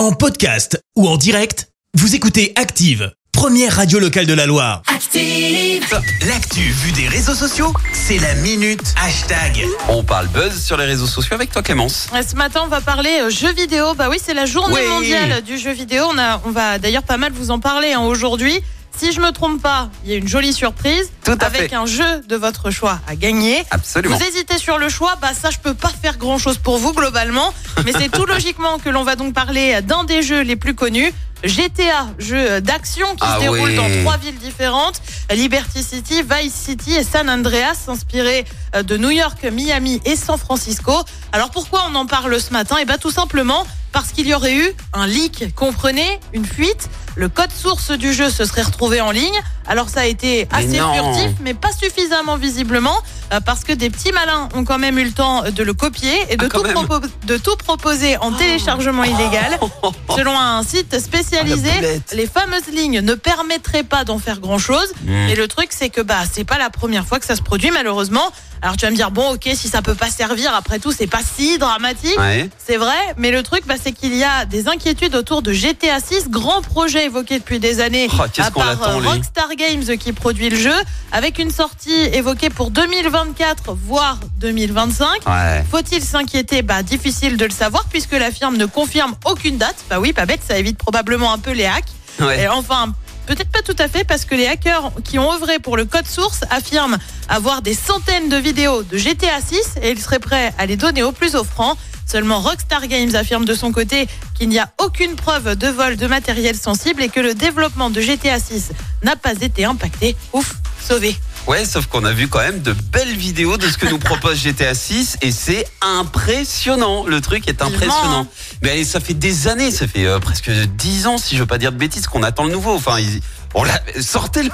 En podcast ou en direct, vous écoutez Active, première radio locale de la Loire. Active. L'actu vue des réseaux sociaux, c'est la minute hashtag. On parle buzz sur les réseaux sociaux avec toi Clémence. Ouais, Ce matin, on va parler euh, jeux vidéo. Bah oui, c'est la journée Oui. mondiale du jeu vidéo. On, a, on va d'ailleurs pas mal vous en parler hein, aujourd'hui. Si je me trompe pas, il y a une jolie surprise Tout à avec fait. un jeu de votre choix à gagner. Absolument. Vous hésitez sur le choix, bah ça je peux pas faire grand chose pour vous globalement, mais c'est tout logiquement que l'on va donc parler d'un des jeux les plus connus. GTA, jeu d'action qui Ah se déroule dans trois villes différentes, Liberty City, Vice City et San Andreas, inspiré euh, de New York, Miami et San Francisco. Alors pourquoi on en parle ce matin? Eh bien tout simplement parce qu'il y aurait eu un leak, comprenez, une fuite. Le code source du jeu se serait retrouvé en ligne. Alors ça a été assez furtif, mais pas suffisamment visiblement, euh, parce que des petits malins ont quand même eu le temps de le copier et de, Ah, tout, même. Oh. propo- de tout proposer en téléchargement illégal. Selon un site spécialisé, Ah, les fameuses lignes ne permettraient pas d'en faire grand-chose. Mm. Et le truc, c'est que bah c'est pas la première fois que ça se produit, malheureusement. Alors tu vas me dire, bon, ok, si ça peut pas servir, après tout, c'est pas si dramatique. Ouais. C'est vrai, mais le truc, bah, c'est qu'il y a des inquiétudes autour de GTA 6, grand projet évoqué depuis des années Oh, à part euh. Rockstar Games qui produit le jeu, avec une sortie évoquée pour 2024, voire 2025. Ouais. Faut-il s'inquiéter? Bah difficile de le savoir puisque la firme ne confirme aucune date. Bah oui, pas bête, ça évite probablement un peu les hacks. Ouais. Et enfin, peut-être pas tout à fait parce que les hackers qui ont œuvré pour le code source affirment avoir des centaines de vidéos de GTA 6 et ils seraient prêts à les donner au plus offrant. Seulement Rockstar Games affirme de son côté qu'il n'y a aucune preuve de vol de matériel sensible et que le développement de GTA 6 n'a pas été impacté. Ouf, sauvé. Ouais, sauf qu'on a vu quand même de belles vidéos de ce que nous propose GTA 6 et c'est impressionnant. Le truc est impressionnant. Mais ça fait des années, ça fait euh, presque 10 ans, si je veux pas dire de bêtises, qu'on attend le nouveau. Enfin, ils- on l'a- sortez-le,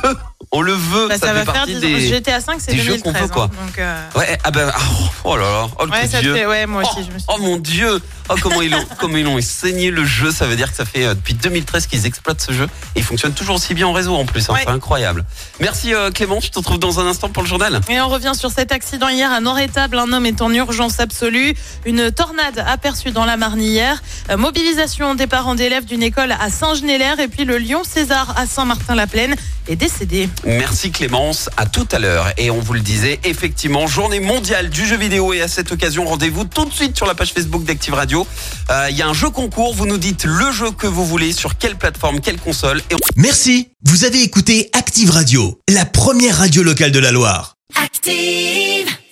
on le veut. Bah, ça, fait va faire partie 10 des. ans. GTA 5 c'est des jeux qu'on 2013. veut, quoi. hein, donc, euh, Ouais, ah ben, ah, oh là là, oh le Ouais, ça fait- ouais, moi aussi, oh, je me suis oh mon dieu, oh comment ils ont, comment ils ont saigné le jeu. Ça veut dire que ça fait euh, depuis 2013 qu'ils exploitent ce jeu et il fonctionne toujours aussi bien en réseau en plus. hein, Ouais. C'est incroyable. Merci euh, Clément, je te retrouve dans un instant pour le journal. Et on revient sur cet accident hier à Nord-Étable. Un homme est en urgence absolue. Une tornade aperçue dans la Marne hier. Euh, mobilisation des parents d'élèves d'une école à Saint-Genélaire. Et puis le Lion César à Saint-Martin-la-Plaine est décédé. Merci Clémence, à tout à l'heure. Et on vous le disait, effectivement, journée mondiale du jeu vidéo. Et à cette occasion, rendez-vous tout de suite sur la page Facebook d'Active Radio. Euh, Il y a un jeu concours, vous nous dites le jeu que vous voulez, sur quelle plateforme, quelle console. Et on- Merci, vous avez écouté Active Radio, la première radio locale de la Loire. Active.